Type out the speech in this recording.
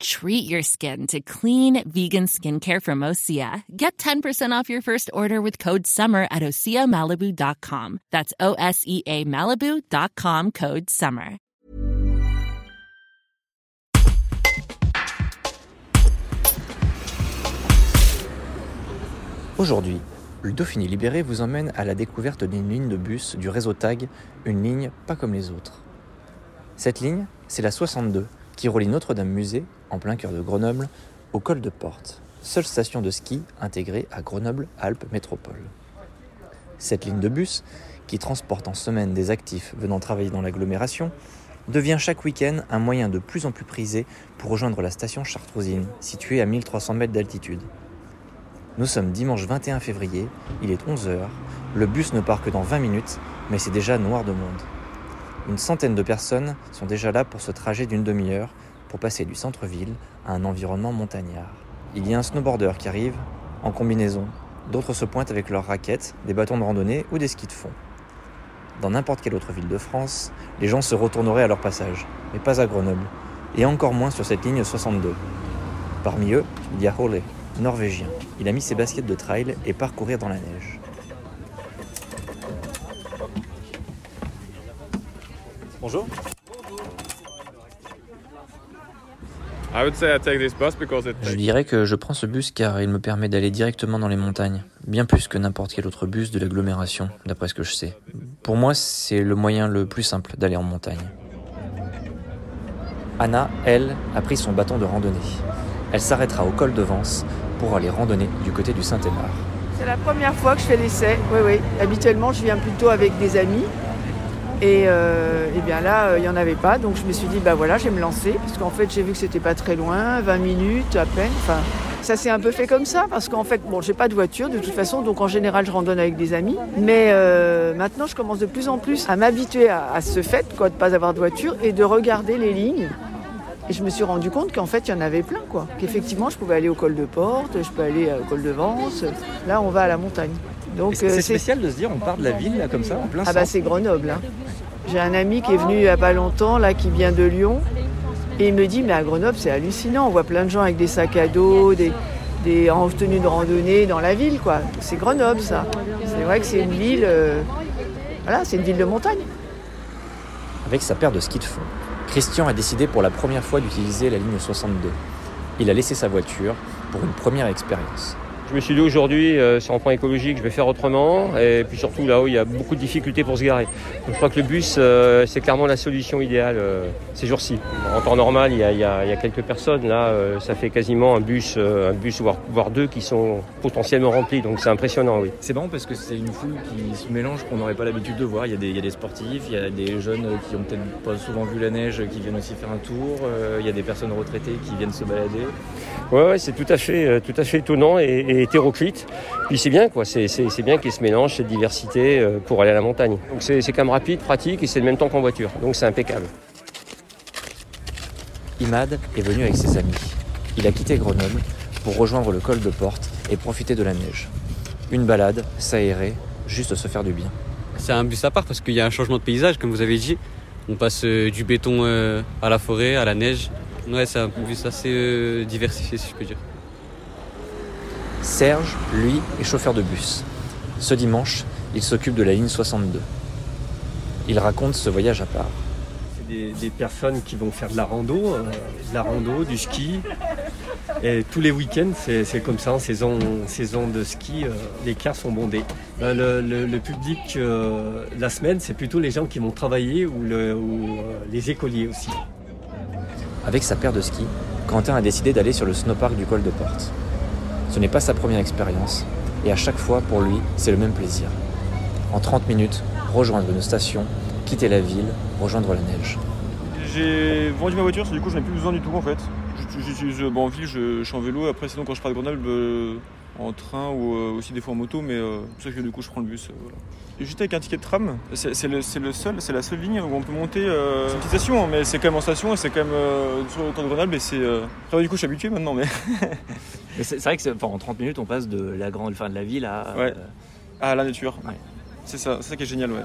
Treat your skin to clean vegan skincare from Osea. Get 10% off your first order with code SUMMER at OseaMalibu.com. That's O S E A Malibu.com code SUMMER. Aujourd'hui, le Dauphiné Libéré vous emmène à la découverte d'une ligne de bus du réseau TAG, une ligne pas comme les autres. Cette ligne, c'est la 62 qui relie Notre-Dame Musée, en plein cœur de Grenoble, au col de Porte, seule station de ski intégrée à Grenoble-Alpes Métropole. Cette ligne de bus, qui transporte en semaine des actifs venant travailler dans l'agglomération, devient chaque week-end un moyen de plus en plus prisé pour rejoindre la station Chartrousine, située à 1300 mètres d'altitude. Nous sommes dimanche 21 février, il est 11h, le bus ne part que dans 20 minutes, mais c'est déjà noir de monde. Une centaine de personnes sont déjà là pour ce trajet d'une demi-heure pour passer du centre-ville à un environnement montagnard. Il y a un snowboarder qui arrive en combinaison, d'autres se pointent avec leurs raquettes, des bâtons de randonnée ou des skis de fond. Dans n'importe quelle autre ville de France, les gens se retourneraient à leur passage, mais pas à Grenoble, et encore moins sur cette ligne 62. Parmi eux, il y a Ole, norvégien. Il a mis ses baskets de trail et parcourir dans la neige. Bonjour. Je dirais que je prends ce bus car il me permet d'aller directement dans les montagnes, bien plus que n'importe quel autre bus de l'agglomération, d'après ce que je sais. Pour moi, c'est le moyen le plus simple d'aller en montagne. Anna, elle, a pris son bâton de randonnée. Elle s'arrêtera au col de Vence pour aller randonner du côté du Saint-Émard. C'est la première fois que je fais l'essai, oui, oui. Habituellement, je viens plutôt avec des amis, et, euh, bien là, il n'y en avait pas. Donc je me suis dit, bah voilà, je vais me lancer. Parce qu'en fait, j'ai vu que c'était pas très loin, 20 minutes à peine. Ça s'est un peu fait comme ça. Parce qu'en fait, bon, j'ai pas de voiture de toute façon. Donc en général, je randonne avec des amis. Mais euh, maintenant, je commence de plus en plus à m'habituer à, ce fait, quoi, de pas avoir de voiture et de regarder les lignes. Et je me suis rendu compte qu'en fait, il y en avait plein, quoi. Qu'effectivement, je pouvais aller au col de Porte, je peux aller au col de Vence. Là, on va à la montagne. Donc c'est euh, spécial de se dire on part de la ville là comme ça en plein Ah bah c'est Grenoble. Hein. J'ai un ami qui est venu il n'y a pas longtemps là qui vient de Lyon et il me dit mais à Grenoble c'est hallucinant, on voit plein de gens avec des sacs à dos, des, des en tenue de randonnée dans la ville quoi. C'est Grenoble ça. C'est vrai que c'est une ville euh, voilà, c'est une ville de montagne. Avec sa paire de skis de fond, Christian a décidé pour la première fois d'utiliser la ligne 62. Il a laissé sa voiture pour une première expérience. Je me suis dit aujourd'hui, euh, sur un point écologique, je vais faire autrement. Et puis surtout là où il y a beaucoup de difficultés pour se garer. Donc, je crois que le bus, euh, c'est clairement la solution idéale euh, ces jours-ci. En temps normal, il y, a, quelques personnes. Là, ça fait quasiment un bus, un bus voire, deux qui sont potentiellement remplis. Donc c'est impressionnant, oui. C'est bon parce que c'est une foule qui se mélange qu'on n'aurait pas l'habitude de voir. Il y, a des, il y, a des, sportifs, il y a des jeunes qui ont peut-être pas souvent vu la neige, qui viennent aussi faire un tour. il y a des personnes retraitées qui viennent se balader. Ouais, c'est tout à fait, tout à fait étonnant et hétéroclite. Puis c'est bien, quoi. C'est, bien qu'il se mélange cette diversité euh, pour aller à la montagne. Donc c'est, quand même rapide, pratique et c'est le même temps qu'en voiture. Donc c'est impeccable. Imad est venu avec ses amis. Il a quitté Grenoble pour rejoindre le col de Porte et profiter de la neige. Une balade, s'aérer, juste se faire du bien. C'est un bus à part parce qu'il y a un changement de paysage, comme vous avez dit. On passe euh, du béton euh, à la forêt, à la neige. Ouais, c'est un bus assez diversifié, si je peux dire. Serge, lui, est chauffeur de bus. Ce dimanche, il s'occupe de la ligne 62. Il raconte ce voyage à part. C'est des, personnes qui vont faire de la rando, euh, de la rando, du ski. Et tous les week-ends, c'est comme ça, en saison, saison de ski, euh, les cars sont bondés. Ben, le, public, euh, la semaine, c'est plutôt les gens qui vont travailler ou, ou les écoliers aussi. Avec sa paire de ski, Quentin a décidé d'aller sur le snowpark du col de Porte. Ce n'est pas sa première expérience, et à chaque fois, pour lui, c'est le même plaisir. En 30 minutes, rejoindre une station, quitter la ville, rejoindre la neige. J'ai vendu ma voiture, du coup je n'ai plus besoin du tout en fait. J'utilise, bon, en ville, je, suis en vélo, après sinon quand je pars de Grenoble, euh, en train ou euh, aussi des fois en moto, mais euh, c'est pour ça que du coup je prends le bus. euh, voilà. Et juste avec un ticket de tram, c'est le, seul, c'est la seule ligne où on peut monter. euh, c'est une petite station, hein, mais c'est quand même en station et c'est quand même euh, sur le temps de Grenoble et c'est. Euh... du coup je suis habitué maintenant, mais. Mais c'est vrai que enfin, en 30 minutes, on passe de la grande fin de la ville à. Ouais. la nature. Ouais. C'est ça, c'est ça qui est génial, ouais.